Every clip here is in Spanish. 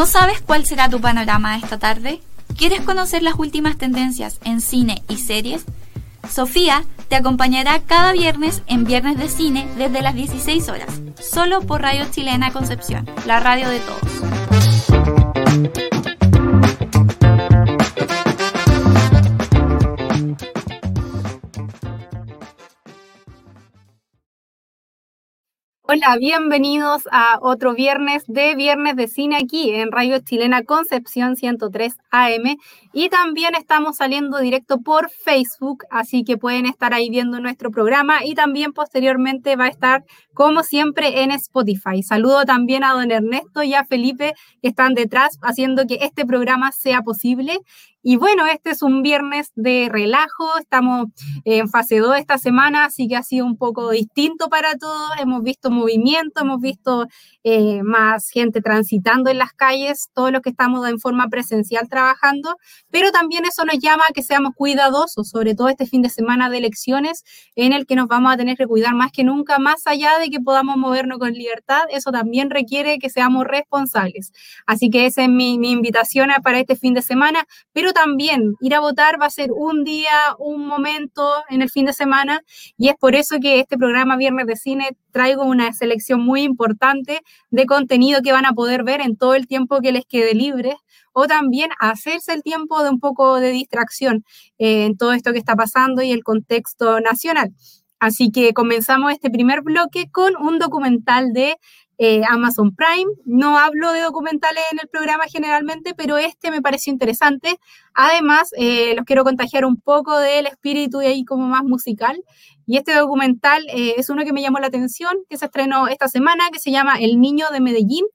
¿No sabes cuál será tu panorama esta tarde? ¿Quieres conocer las últimas tendencias en cine y series? Sofía te acompañará cada viernes en Viernes de Cine desde las 16 horas, solo por Radio Chilena Concepción, la radio de todos. Hola, bienvenidos a otro viernes de Viernes de Cine aquí en Radio Chilena Concepción 103 AM y también estamos saliendo directo por Facebook, así que pueden estar ahí viendo nuestro programa. Y también posteriormente va a estar como siempre en Spotify. Saludo también a don Ernesto y a Felipe que están detrás haciendo que este programa sea posible y bueno, este es un viernes de relajo, estamos en fase 2 esta semana, así que ha sido un poco distinto para todos. Hemos visto movimiento, hemos visto eh, más gente transitando en las calles, todos los que estamos en forma presencial trabajando, pero también eso nos llama a que seamos cuidadosos, sobre todo este fin de semana de elecciones, en el que nos vamos a tener que cuidar más que nunca, más allá de que podamos movernos con libertad, eso también requiere que seamos responsables. Así que esa es mi, mi invitación para este fin de semana, pero también ir a votar va a ser un día, un momento en el fin de semana y es por eso que este programa Viernes de Cine traigo una selección muy importante de contenido que van a poder ver en todo el tiempo que les quede libre o también hacerse el tiempo de un poco de distracción eh, en todo esto que está pasando y el contexto nacional. Así que comenzamos este primer bloque con un documental de eh, Amazon Prime. No hablo de documentales en el programa generalmente, pero este me pareció interesante. Además, eh, los quiero contagiar un poco del espíritu y ahí como más musical. Y este documental eh, es uno que me llamó la atención, que se estrenó esta semana, que se llama El Niño de Medellín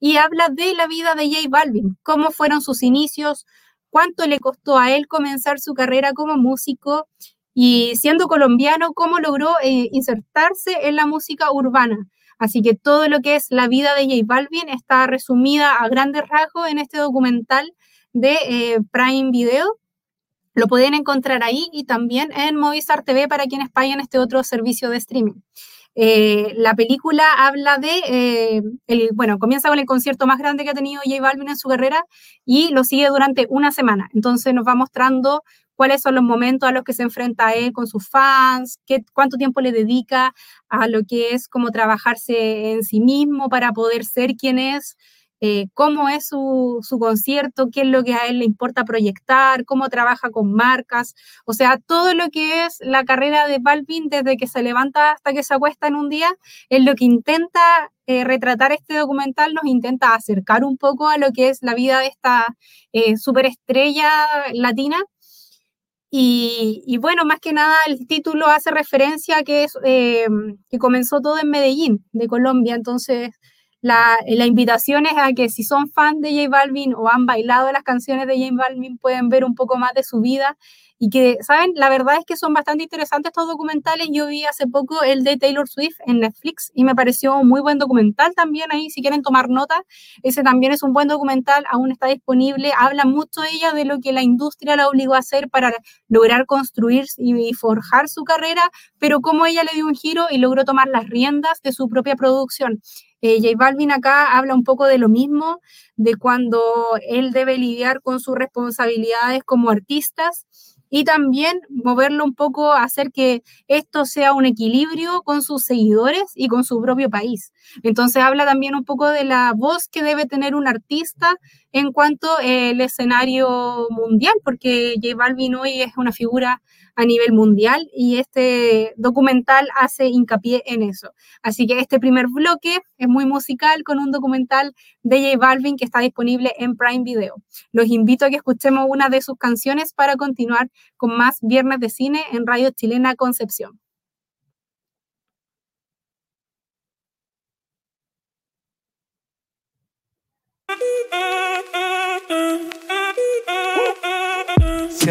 y habla de la vida de J Balvin, cómo fueron sus inicios, cuánto le costó a él comenzar su carrera como músico y siendo colombiano, cómo logró insertarse en la música urbana. Así que todo lo que es la vida de J Balvin está resumida a grandes rasgos en este documental de eh, Prime Video. Lo pueden encontrar ahí y también en Movistar TV para quienes paguen este otro servicio de streaming. Eh, la película habla de, eh, el, bueno, comienza con el concierto más grande que ha tenido J Balvin en su carrera y lo sigue durante una semana. Entonces nos va mostrando cuáles son los momentos a los que se enfrenta él con sus fans, qué, cuánto tiempo le dedica a lo que es como trabajarse en sí mismo para poder ser quien es, eh, cómo es su, su, concierto, qué es lo que a él le importa proyectar, cómo trabaja con marcas, o sea, todo lo que es la carrera de Balvin desde que se levanta hasta que se acuesta en un día, es lo que intenta eh, retratar este documental, nos intenta acercar un poco a lo que es la vida de esta eh, superestrella latina y, bueno, más que nada el título hace referencia a que, es, eh, que comenzó todo en Medellín, de Colombia. Entonces, la, invitación es a que si son fan de J Balvin o han bailado las canciones de J Balvin, pueden ver un poco más de su vida y que, ¿saben? La verdad es que son bastante interesantes estos documentales. Yo vi hace poco el de Taylor Swift en Netflix y me pareció un muy buen documental también ahí, si quieren tomar nota. Ese también es un buen documental, aún está disponible. Habla mucho ella de lo que la industria la obligó a hacer para lograr construir y forjar su carrera, pero cómo ella le dio un giro y logró tomar las riendas de su propia producción. Eh, J Balvin acá habla un poco de lo mismo, de cuando él debe lidiar con sus responsabilidades como artistas y también moverlo un poco hacer que esto sea un equilibrio con sus seguidores y con su propio país. Entonces habla también un poco de la voz que debe tener un artista en cuanto al escenario mundial, porque J Balvin hoy es una figura a nivel mundial y este documental hace hincapié en eso. Así que este primer bloque es muy musical con un documental de J Balvin que está disponible en Prime Video. Los invito a que escuchemos una de sus canciones para continuar con más Viernes de Cine en Radio Chilena Concepción. Si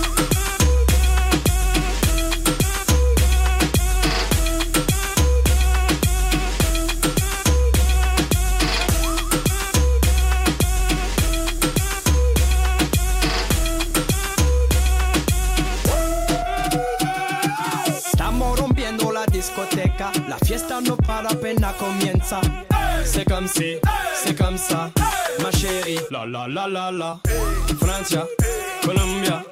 La discoteca, la fiesta no para apenas comienza. C'est comme si, c'est comme ça, ma chérie. La la la la la. Francia, Colombia,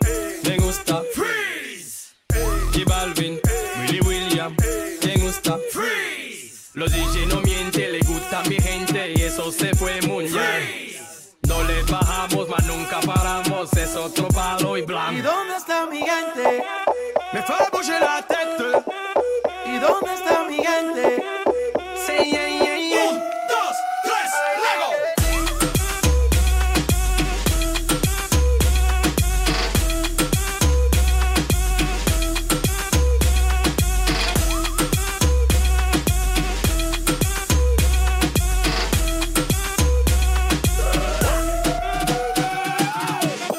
me gusta. Freeze. J Balvin, Willy William, me gusta. Freeze. Los DJ no mienten, le gusta mi gente y eso se fue muy bien. No le bajamos, mas nunca paramos, es otro palo y ¿Y blanco. Dónde está mi gente? Say yeah, yeah, yeah. Un, dos, tres, Lego.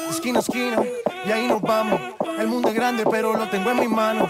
Esquina esquina, y ahí nos vamos. El mundo es grande, pero lo tengo en mis manos.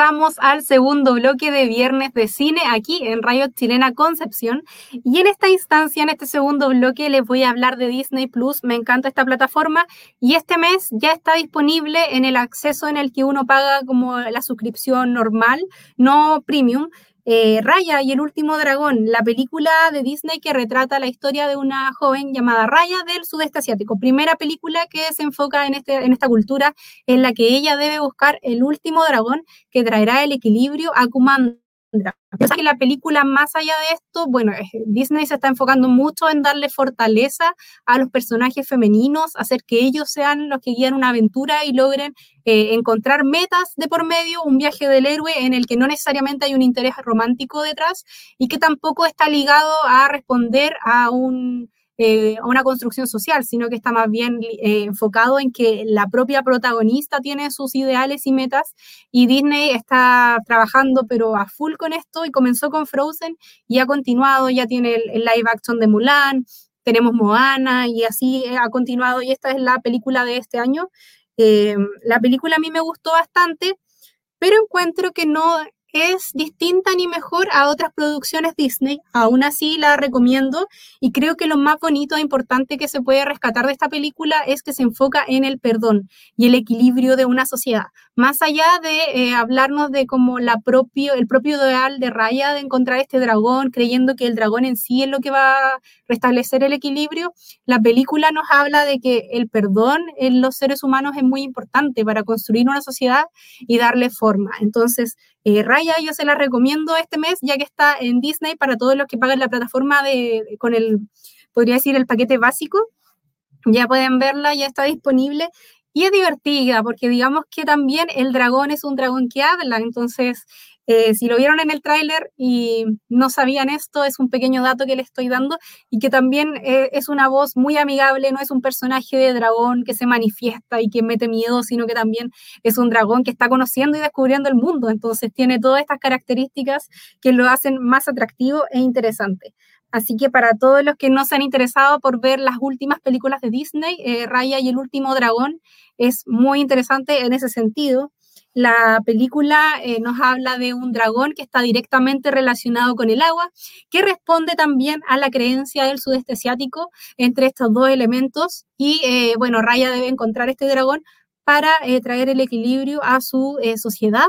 Regresamos al segundo bloque de Viernes de Cine aquí en Radio Chilena Concepción. Y en esta instancia, en este segundo bloque, les voy a hablar de Disney Plus. Me encanta esta plataforma y este mes ya está disponible en el acceso en el que uno paga como la suscripción normal, no premium. Eh, Raya y el último dragón, la película de Disney que retrata la historia de una joven llamada Raya del sudeste asiático. Primera película que se enfoca en, este, en esta cultura en la que ella debe buscar el último dragón que traerá el equilibrio a Kumandra. Pienso que la película, más allá de esto, bueno, Disney se está enfocando mucho en darle fortaleza a los personajes femeninos, hacer que ellos sean los que guían una aventura y logren eh, encontrar metas de por medio, un viaje del héroe en el que no necesariamente hay un interés romántico detrás y que tampoco está ligado a responder a un eh, a una construcción social, sino que está más bien eh, enfocado en que la propia protagonista tiene sus ideales y metas y Disney está trabajando pero a full con esto y comenzó con Frozen y ha continuado, ya tiene el, live action de Mulan, tenemos Moana y así eh, ha continuado y esta es la película de este año. La película a mí me gustó bastante, pero encuentro que no es distinta ni mejor a otras producciones Disney. Aún así la recomiendo y creo que lo más bonito e importante que se puede rescatar de esta película es que se enfoca en el perdón y el equilibrio de una sociedad. Más allá de eh, hablarnos de como la propio, el propio ideal de Raya de encontrar este dragón, creyendo que el dragón en sí es lo que va a restablecer el equilibrio, la película nos habla de que el perdón en los seres humanos es muy importante para construir una sociedad y darle forma. Entonces, eh, Raya yo se la recomiendo este mes ya que está en Disney para todos los que pagan la plataforma de, con el, podría decir, el paquete básico. Ya pueden verla, ya está disponible. Y es divertida porque digamos que también el dragón es un dragón que habla, entonces eh, si lo vieron en el tráiler y no sabían esto, es un pequeño dato que les estoy dando y que también eh, es una voz muy amigable, no es un personaje de dragón que se manifiesta y que mete miedo, sino que también es un dragón que está conociendo y descubriendo el mundo, entonces tiene todas estas características que lo hacen más atractivo e interesante. Así que para todos los que no se han interesado por ver las últimas películas de Disney, eh, Raya y el último dragón es muy interesante en ese sentido. La película eh, nos habla de un dragón que está directamente relacionado con el agua, que responde también a la creencia del sudeste asiático entre estos dos elementos. Y eh, bueno, Raya debe encontrar este dragón para traer el equilibrio a su sociedad.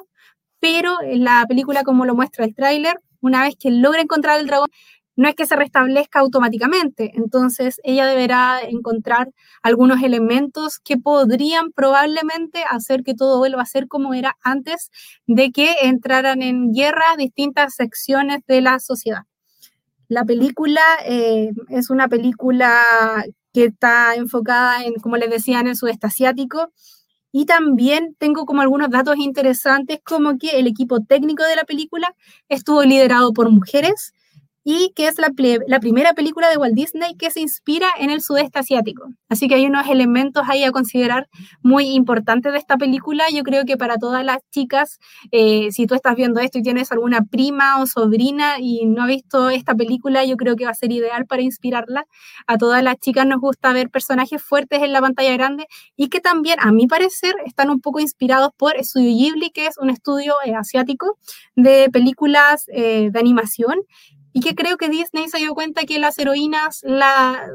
Pero en la película, como lo muestra el tráiler, una vez que logra encontrar el dragón, no es que se restablezca automáticamente, entonces ella deberá encontrar algunos elementos que podrían probablemente hacer que todo vuelva a ser como era antes de que entraran en guerra distintas secciones de la sociedad. La película eh, es una película que está enfocada en, como les decía, en el sudeste asiático. Y también tengo como algunos datos interesantes, como que el equipo técnico de la película estuvo liderado por mujeres y que es la, primera película de Walt Disney que se inspira en el sudeste asiático. Así que hay unos elementos ahí a considerar muy importantes de esta película. Yo creo que para todas las chicas, eh, si tú estás viendo esto y tienes alguna prima o sobrina y no ha visto esta película, yo creo que va a ser ideal para inspirarla. A todas las chicas nos gusta ver personajes fuertes en la pantalla grande y que también, a mi parecer, están un poco inspirados por Studio Ghibli, que es un estudio eh, asiático de películas eh, de animación y que creo que Disney se dio cuenta que las heroínas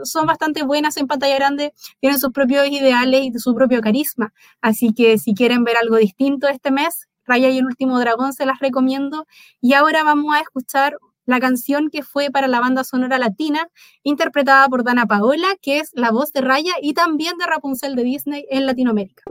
son bastante buenas en pantalla grande, tienen sus propios ideales y su propio carisma. Así que si quieren ver algo distinto este mes, Raya y el último dragón se las recomiendo. Y ahora vamos a escuchar la canción que fue para la banda sonora latina, interpretada por Dana Paola, que es la voz de Raya y también de Rapunzel de Disney en Latinoamérica.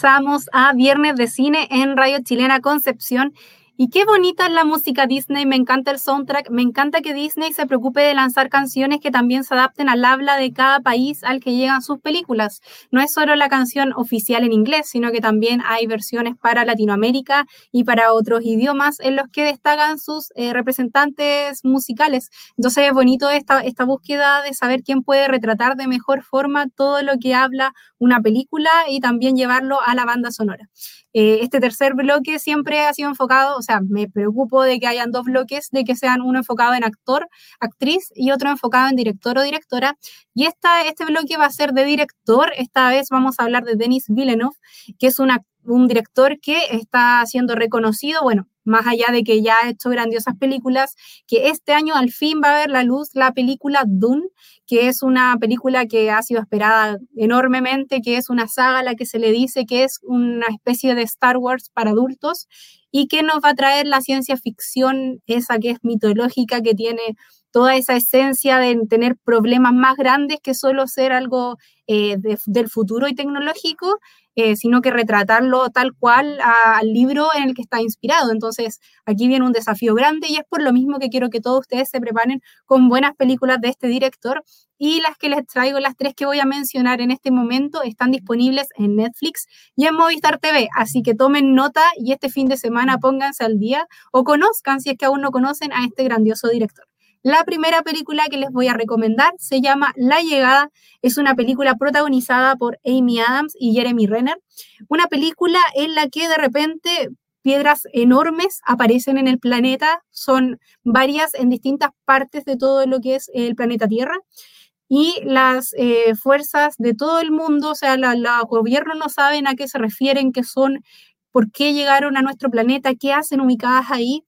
Regresamos a Viernes de Cine en Radio Chilena Concepción y qué bonita es la música Disney, me encanta el soundtrack, me encanta que Disney se preocupe de lanzar canciones que también se adapten al habla de cada país al que llegan sus películas. No es solo la canción oficial en inglés, sino que también hay versiones para Latinoamérica y para otros idiomas en los que destacan sus eh, representantes musicales. Entonces es bonito esta, esta búsqueda de saber quién puede retratar de mejor forma todo lo que habla una película y también llevarlo a la banda sonora. Eh, este tercer bloque siempre ha sido enfocado, o sea, me preocupo de que hayan dos bloques, de que sean uno enfocado en actor, actriz y otro enfocado en director o directora. Y esta, este bloque va a ser de director. Esta vez vamos a hablar de Denis Villeneuve, que es un director que está siendo reconocido, bueno, más allá de que ya ha hecho grandiosas películas, que este año al fin va a ver la luz la película Dune, que es una película que ha sido esperada enormemente, que es una saga la que se le dice que es una especie de Star Wars para adultos y que nos va a traer la ciencia ficción, esa que es mitológica, que tiene toda esa esencia de tener problemas más grandes que solo ser algo eh, del futuro y tecnológico, eh, sino que retratarlo tal cual al libro en el que está inspirado. Entonces, aquí viene un desafío grande y es por lo mismo que quiero que todos ustedes se preparen con buenas películas de este director. Y las que les traigo, las tres que voy a mencionar en este momento, están disponibles en Netflix y en Movistar TV. Así que tomen nota y este fin de semana pónganse al día o conozcan, si es que aún no conocen, a este grandioso director. La primera película que les voy a recomendar se llama La Llegada. Es una película protagonizada por Amy Adams y Jeremy Renner. Una película en la que de repente piedras enormes aparecen en el planeta. Son varias en distintas partes de todo lo que es el planeta Tierra. Y las eh, fuerzas de todo el mundo, o sea, los gobiernos no saben a qué se refieren, qué son, por qué llegaron a nuestro planeta, qué hacen ubicadas ahí.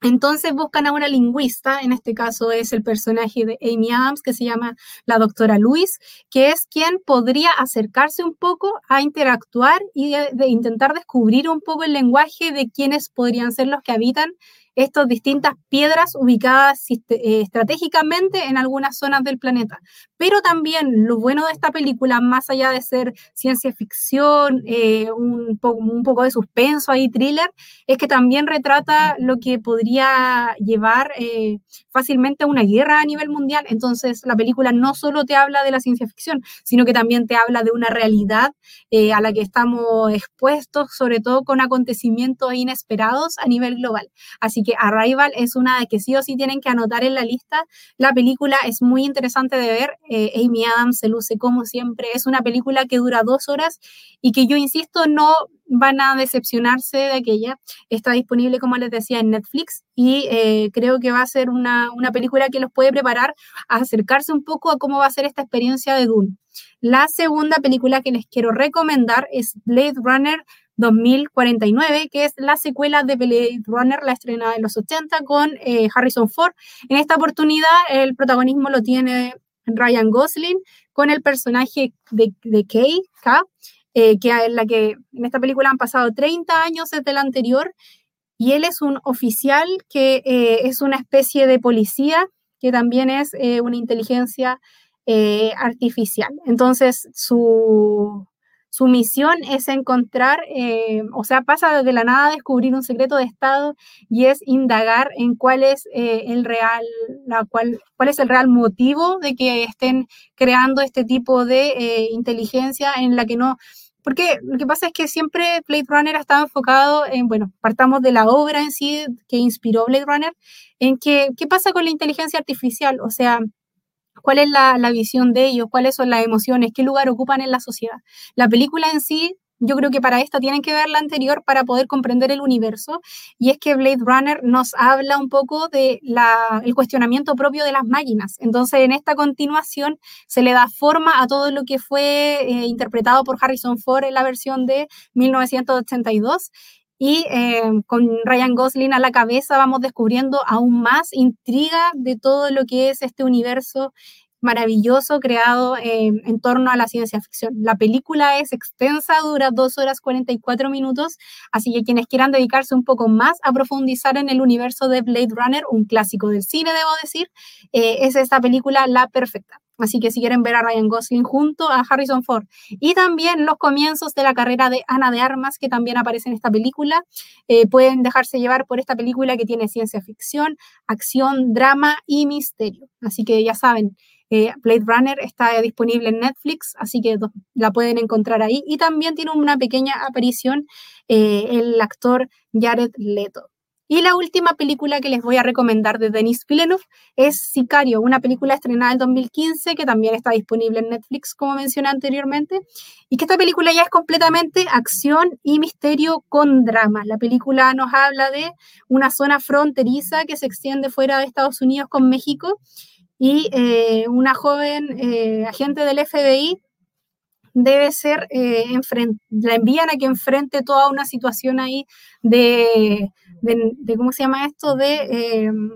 Entonces buscan a una lingüista, en este caso es el personaje de Amy Adams, que se llama la doctora Luis, que es quien podría acercarse un poco a interactuar y de, intentar descubrir un poco el lenguaje de quienes podrían ser los que habitan estas distintas piedras ubicadas eh, estratégicamente en algunas zonas del planeta. Pero también lo bueno de esta película, más allá de ser ciencia ficción, eh, un, un, poco de suspenso ahí, thriller, es que también retrata lo que podría llevar eh, fácilmente a una guerra a nivel mundial. Entonces, la película no solo te habla de la ciencia ficción, sino que también te habla de una realidad a la que estamos expuestos, sobre todo con acontecimientos inesperados a nivel global. Así que Arrival es una de que sí o sí tienen que anotar en la lista. La película es muy interesante de ver. Eh, Amy Adams se luce como siempre. Es una película que dura dos horas y que yo insisto, no van a decepcionarse de aquella. Está disponible, como les decía, en Netflix y eh, creo que va a ser una, una película que los puede preparar a acercarse un poco a cómo va a ser esta experiencia de Dune. La segunda película que les quiero recomendar es Blade Runner 2049, que es la secuela de Blade Runner, la estrenada en los 80 con eh, Harrison Ford. En esta oportunidad el protagonismo lo tiene Ryan Gosling con el personaje de, de Kay, eh, que en la que en esta película han pasado 30 años desde la anterior y él es un oficial que eh, es una especie de policía que también es una inteligencia artificial. Entonces, su, su misión es encontrar, eh, o sea, pasa de la nada a descubrir un secreto de Estado y es indagar en cuál es eh, el real, la cual, cuál es el real motivo de que estén creando este tipo de eh, inteligencia en la que no porque lo que pasa es que siempre Blade Runner ha estado enfocado en, bueno, partamos de la obra en sí que inspiró Blade Runner, en que, ¿qué pasa con la inteligencia artificial? O sea, cuál es la, visión de ellos, cuáles son las emociones, qué lugar ocupan en la sociedad. La película en sí yo creo que para esta tienen que ver la anterior para poder comprender el universo. Y es que Blade Runner nos habla un poco de el cuestionamiento propio de las máquinas. Entonces, en esta continuación se le da forma a todo lo que fue eh, interpretado por Harrison Ford en la versión de 1982 y eh, con Ryan Gosling a la cabeza vamos descubriendo aún más intriga de todo lo que es este universo maravilloso creado eh, en torno a la ciencia ficción. La película es extensa, dura 2 horas 44 minutos, así que quienes quieran dedicarse un poco más a profundizar en el universo de Blade Runner, un clásico del cine, debo decir, eh, es esta película la perfecta. Así que si quieren ver a Ryan Gosling junto a Harrison Ford. Y también los comienzos de la carrera de Ana de Armas, que también aparece en esta película. Eh, pueden dejarse llevar por esta película que tiene ciencia ficción, acción, drama y misterio. Así que ya saben, eh, Blade Runner está disponible en Netflix, así que la pueden encontrar ahí. Y también tiene una pequeña aparición eh, el actor Jared Leto. Y la última película que les voy a recomendar de Denis Villeneuve es Sicario, una película estrenada en 2015 que también está disponible en Netflix, como mencioné anteriormente, y que esta película ya es completamente acción y misterio con drama. La película nos habla de una zona fronteriza que se extiende fuera de Estados Unidos con México y eh, una joven eh, agente del FBI debe ser, eh, la envían a que enfrente toda una situación ahí de, de, ¿cómo se llama esto? De, em,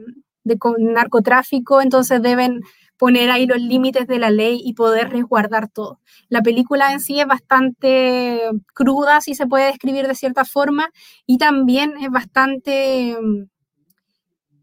de narcotráfico, entonces deben poner ahí los límites de la ley y poder resguardar todo. La película en sí es bastante cruda, si se puede describir de cierta forma, y también es bastante, em,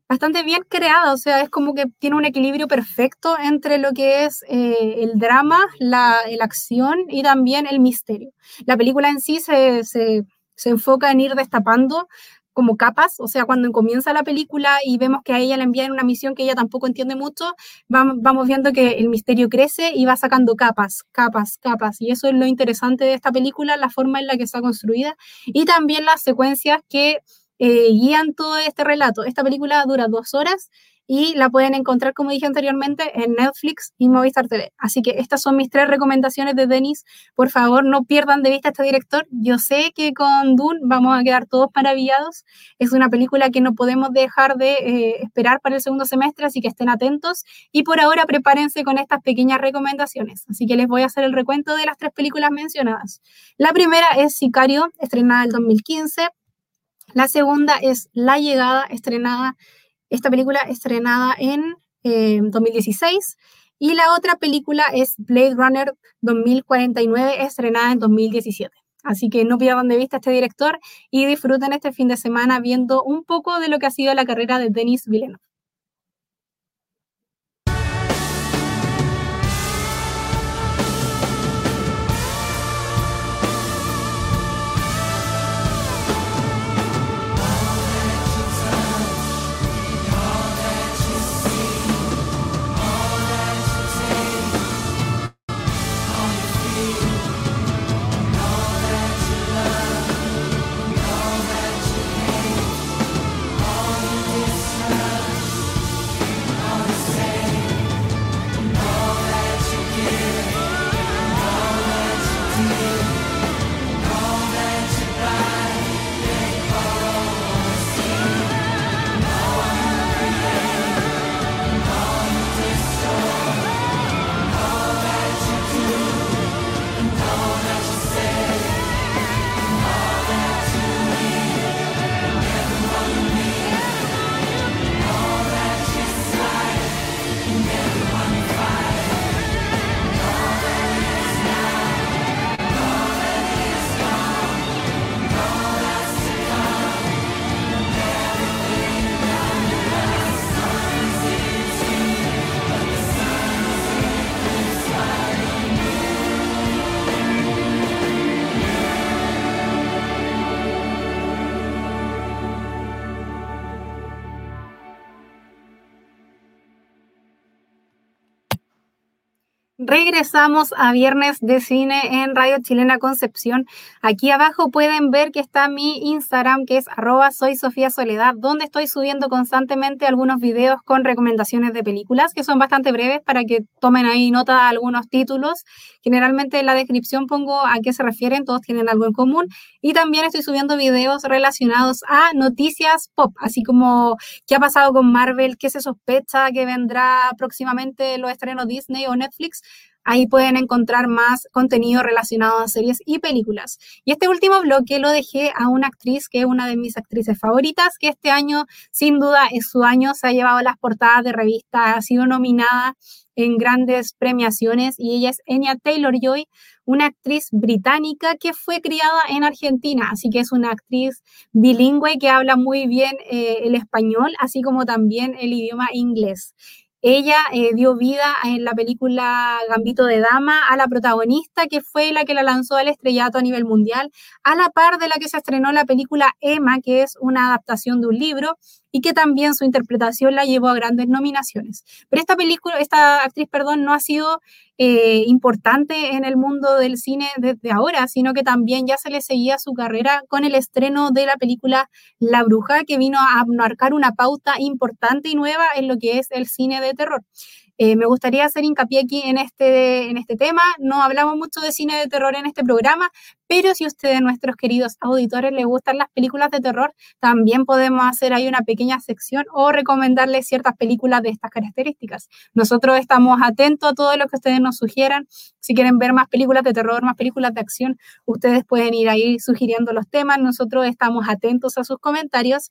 bastante bien creada, o sea, es como que tiene un equilibrio perfecto entre lo que es eh, el drama, la, la, acción y también el misterio. La película en sí se, se, se enfoca en ir destapando como capas, o sea, cuando comienza la película y vemos que a ella le envían una misión que ella tampoco entiende mucho, vamos viendo que el misterio crece y va sacando capas, capas, capas, y eso es lo interesante de esta película, la forma en la que está construida y también las secuencias que eh, guían todo este relato. Esta película dura dos horas y la pueden encontrar, como dije anteriormente, en Netflix y Movistar TV. Así que estas son mis tres recomendaciones de Denis. Por favor, no pierdan de vista este director. Yo sé que con Dune vamos a quedar todos maravillados. Es una película que no podemos dejar de eh, esperar para el segundo semestre, así que estén atentos. Y por ahora prepárense con estas pequeñas recomendaciones. Así que les voy a hacer el recuento de las tres películas mencionadas. La primera es Sicario, estrenada en 2015. La segunda es La Llegada, estrenada esta película estrenada en 2016 eh, y la otra película es Blade Runner 2049 estrenada en 2017. Así que no pierdan de vista este director y disfruten este fin de semana viendo un poco de lo que ha sido la carrera de Denis Villeneuve. Regresamos a Viernes de Cine en Radio Chilena Concepción. Aquí abajo pueden ver que está mi Instagram, que es arroba soy Sofía donde estoy subiendo constantemente algunos videos con recomendaciones de películas, que son bastante breves para que tomen ahí nota de algunos títulos. Generalmente en la descripción pongo a qué se refieren, todos tienen algo en común. Y también estoy subiendo videos relacionados a noticias pop, así como qué ha pasado con Marvel, qué se sospecha que vendrá próximamente los estrenos Disney o Netflix Ahí pueden encontrar más contenido relacionado a series y películas. Y este último bloque lo dejé a una actriz que es una de mis actrices favoritas, que este año sin duda es su año, se ha llevado las portadas de revistas, ha sido nominada en grandes premiaciones y ella es Enya Taylor-Joy, una actriz británica que fue criada en Argentina, así que es una actriz bilingüe que habla muy bien eh, el español, así como también el idioma inglés. Ella eh, dio vida en la película Gambito de Dama a la protagonista, que fue la que la lanzó al estrellato a nivel mundial, a la par de la que se estrenó la película Emma, que es una adaptación de un libro y que también su interpretación la llevó a grandes nominaciones. Pero esta película, esta actriz, perdón, no ha sido eh, importante en el mundo del cine desde ahora, sino que también ya se le seguía su carrera con el estreno de la película La Bruja, que vino a marcar una pauta importante y nueva en lo que es el cine de terror. Eh, me gustaría hacer hincapié aquí en este, en este tema. No hablamos mucho de cine de terror en este programa, pero si a ustedes, nuestros queridos auditores, les gustan las películas de terror, también podemos hacer ahí una pequeña sección o recomendarles ciertas películas de estas características. Nosotros estamos atentos a todo lo que ustedes nos sugieran. Si quieren ver más películas de terror, más películas de acción, ustedes pueden ir ahí sugiriendo los temas. Nosotros estamos atentos a sus comentarios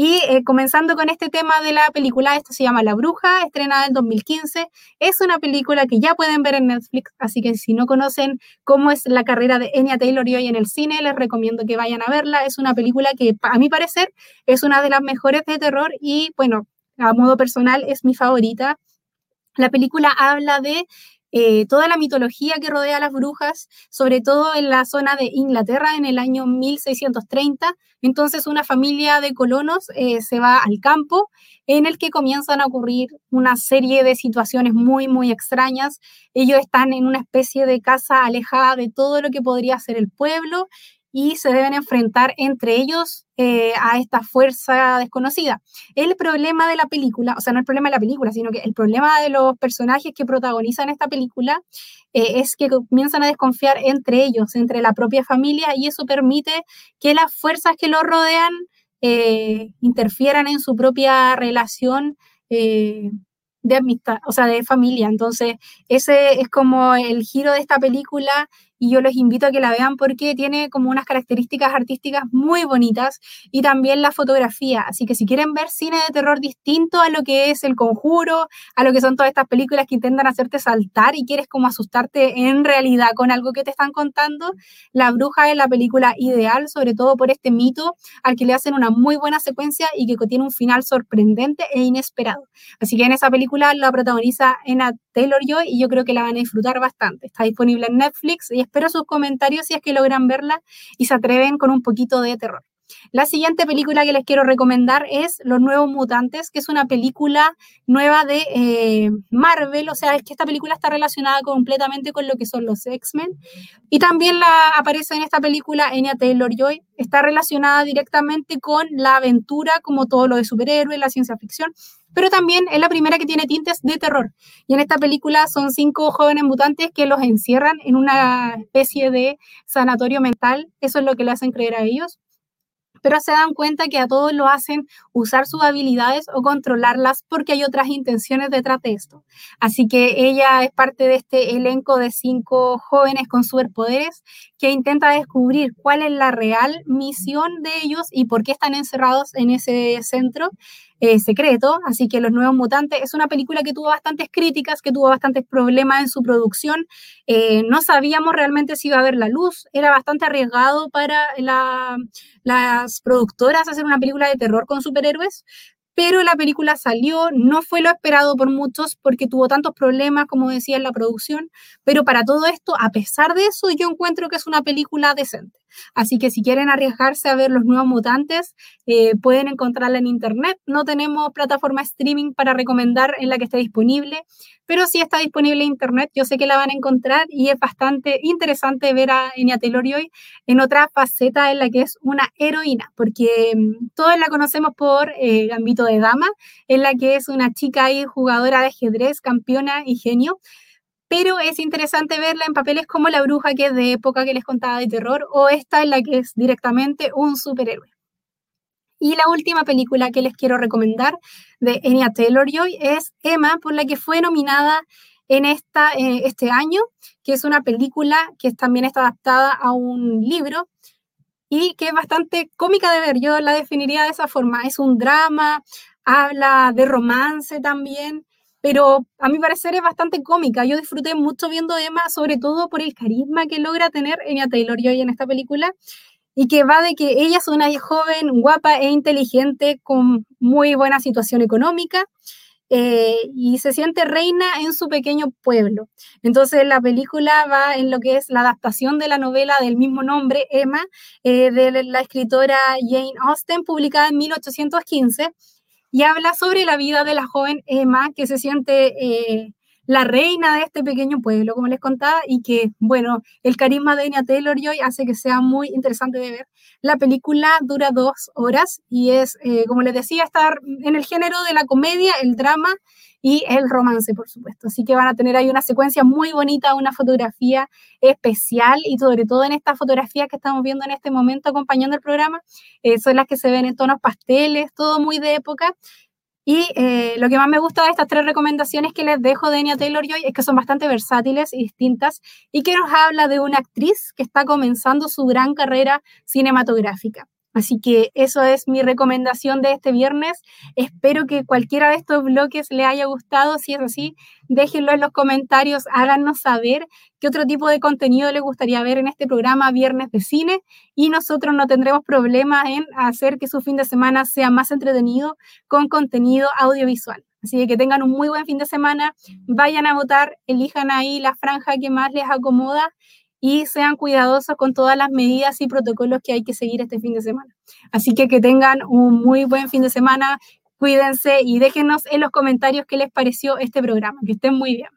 y eh, comenzando con este tema de la película, esta se llama La Bruja, estrenada en 2015. Es una película que ya pueden ver en Netflix, así que si no conocen cómo es la carrera de Enya Taylor y hoy en el cine, les recomiendo que vayan a verla. Es una película que, a mi parecer, es una de las mejores de terror y, bueno, a modo personal es mi favorita. La película habla de eh, toda la mitología que rodea a las brujas, sobre todo en la zona de Inglaterra en el año 1630. Entonces una familia de colonos eh, se va al campo en el que comienzan a ocurrir una serie de situaciones muy, muy extrañas. Ellos están en una especie de casa alejada de todo lo que podría ser el pueblo y se deben enfrentar entre ellos eh, a esta fuerza desconocida. El problema de la película, o sea, no el problema de la película, sino que el problema de los personajes que protagonizan esta película eh, es que comienzan a desconfiar entre ellos, entre la propia familia, y eso permite que las fuerzas que los rodean eh, interfieran en su propia relación de amistad, o sea, de familia. Entonces, ese es como el giro de esta película y yo les invito a que la vean porque tiene como unas características artísticas muy bonitas y también la fotografía. Así que si quieren ver cine de terror distinto a lo que es El Conjuro, a lo que son todas estas películas que intentan hacerte saltar y quieres como asustarte en realidad con algo que te están contando, La Bruja es la película ideal, sobre todo por este mito al que le hacen una muy buena secuencia y que tiene un final sorprendente e inesperado. Así que en esa película la protagoniza Anna Taylor-Joy y yo creo que la van a disfrutar bastante. Está disponible en Netflix y espero sus comentarios si es que logran verla y se atreven con un poquito de terror. La siguiente película que les quiero recomendar es Los Nuevos Mutantes, que es una película nueva de eh, Marvel, o sea, es que esta película está relacionada completamente con lo que son los X-Men. Y también la, aparece en esta película Enya Taylor-Joy, está relacionada directamente con la aventura, como todo lo de superhéroes, la ciencia ficción, pero también es la primera que tiene tintes de terror. Y en esta película son cinco jóvenes mutantes que los encierran en una especie de sanatorio mental, eso es lo que le hacen creer a ellos pero se dan cuenta que a todos lo hacen usar sus habilidades o controlarlas porque hay otras intenciones detrás de esto. Así que ella es parte de este elenco de cinco jóvenes con superpoderes que intenta descubrir cuál es la real misión de ellos y por qué están encerrados en ese centro eh, secreto, así que Los Nuevos Mutantes es una película que tuvo bastantes críticas, que tuvo bastantes problemas en su producción. Eh, no sabíamos realmente si iba a haber la luz, era bastante arriesgado para las productoras hacer una película de terror con superhéroes, pero la película salió, no fue lo esperado por muchos porque tuvo tantos problemas, como decía, en la producción, pero para todo esto, a pesar de eso, yo encuentro que es una película decente. Así que si quieren arriesgarse a ver los nuevos mutantes, eh, pueden encontrarla en internet. No tenemos plataforma streaming para recomendar en la que esté disponible, pero sí está disponible en internet. Yo sé que la van a encontrar y es bastante interesante ver a Enya Taylor hoy en otra faceta en la que es una heroína, porque mm, todos la conocemos por eh, Gambito de Dama, en la que es una chica y jugadora de ajedrez, campeona y genio pero es interesante verla en papeles como La Bruja, que es de época que les contaba de terror, o esta en la que es directamente un superhéroe. Y la última película que les quiero recomendar de Enya Taylor-Joy es Emma, por la que fue nominada en esta, eh, este año, que es una película que también está adaptada a un libro y que es bastante cómica de ver. Yo la definiría de esa forma. Es un drama, habla de romance también pero a mi parecer es bastante cómica. Yo disfruté mucho viendo Emma, sobre todo por el carisma que logra tener Enya Taylor-Joy en esta película y que va de que ella es una joven guapa e inteligente con muy buena situación económica eh, y se siente reina en su pequeño pueblo. Entonces la película va en lo que es la adaptación de la novela del mismo nombre, Emma, eh, de la escritora Jane Austen, publicada en 1815, y habla sobre la vida de la joven Emma que se siente... Eh, la reina de este pequeño pueblo, como les contaba, y que, bueno, el carisma de Anya Taylor-Joy hace que sea muy interesante de ver. La película dura dos horas y es, eh, como les decía, estar en el género de la comedia, el drama y el romance, por supuesto. Así que van a tener ahí una secuencia muy bonita, una fotografía especial y sobre todo en estas fotografías que estamos viendo en este momento acompañando el programa, eh, son las que se ven en tonos pasteles, todo muy de época y eh, lo que más me gusta de estas tres recomendaciones que les dejo de Anya Taylor-Joy es que son bastante versátiles y distintas y que nos habla de una actriz que está comenzando su gran carrera cinematográfica. Así que eso es mi recomendación de este viernes. Espero que cualquiera de estos bloques le haya gustado. Si es así, déjenlo en los comentarios, háganos saber qué otro tipo de contenido les gustaría ver en este programa Viernes de Cine y nosotros no tendremos problemas en hacer que su fin de semana sea más entretenido con contenido audiovisual. Así que tengan un muy buen fin de semana, vayan a votar, elijan ahí la franja que más les acomoda y sean cuidadosos con todas las medidas y protocolos que hay que seguir este fin de semana. Así que que tengan un muy buen fin de semana, cuídense y déjenos en los comentarios qué les pareció este programa. Que estén muy bien.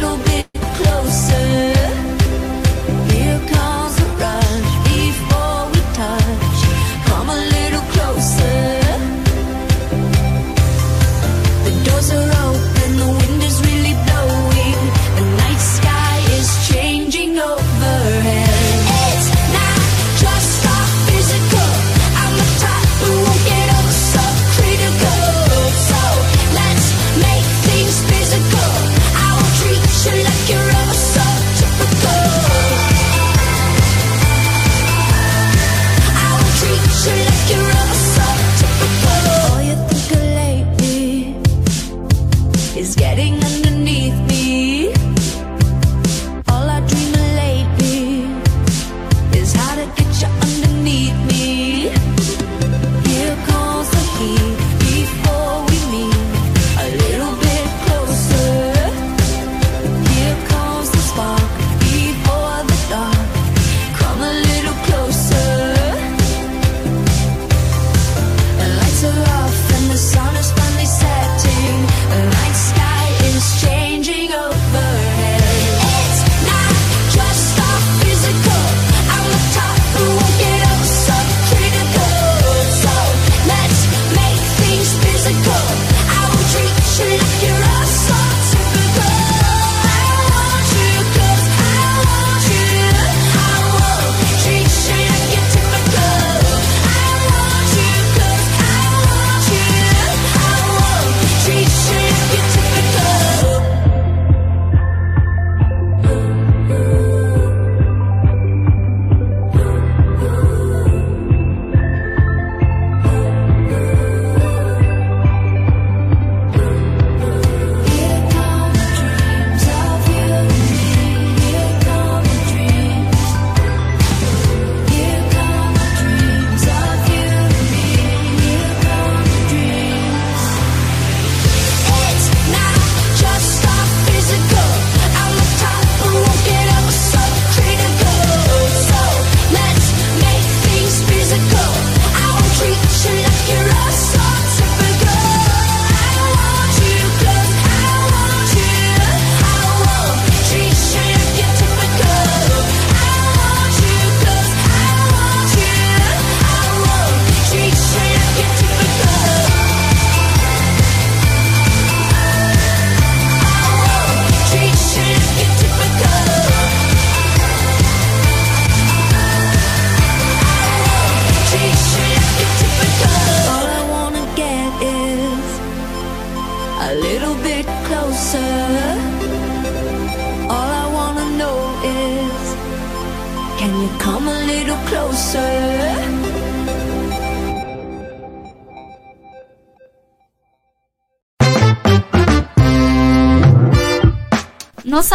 ¿No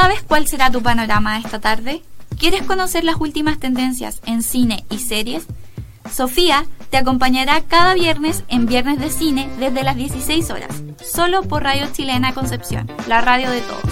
sabes cuál será tu panorama esta tarde? ¿Quieres conocer las últimas tendencias en cine y series? Sofía te acompañará cada viernes en Viernes de Cine desde las 16 horas, solo por Radio Chilena Concepción, la radio de todos.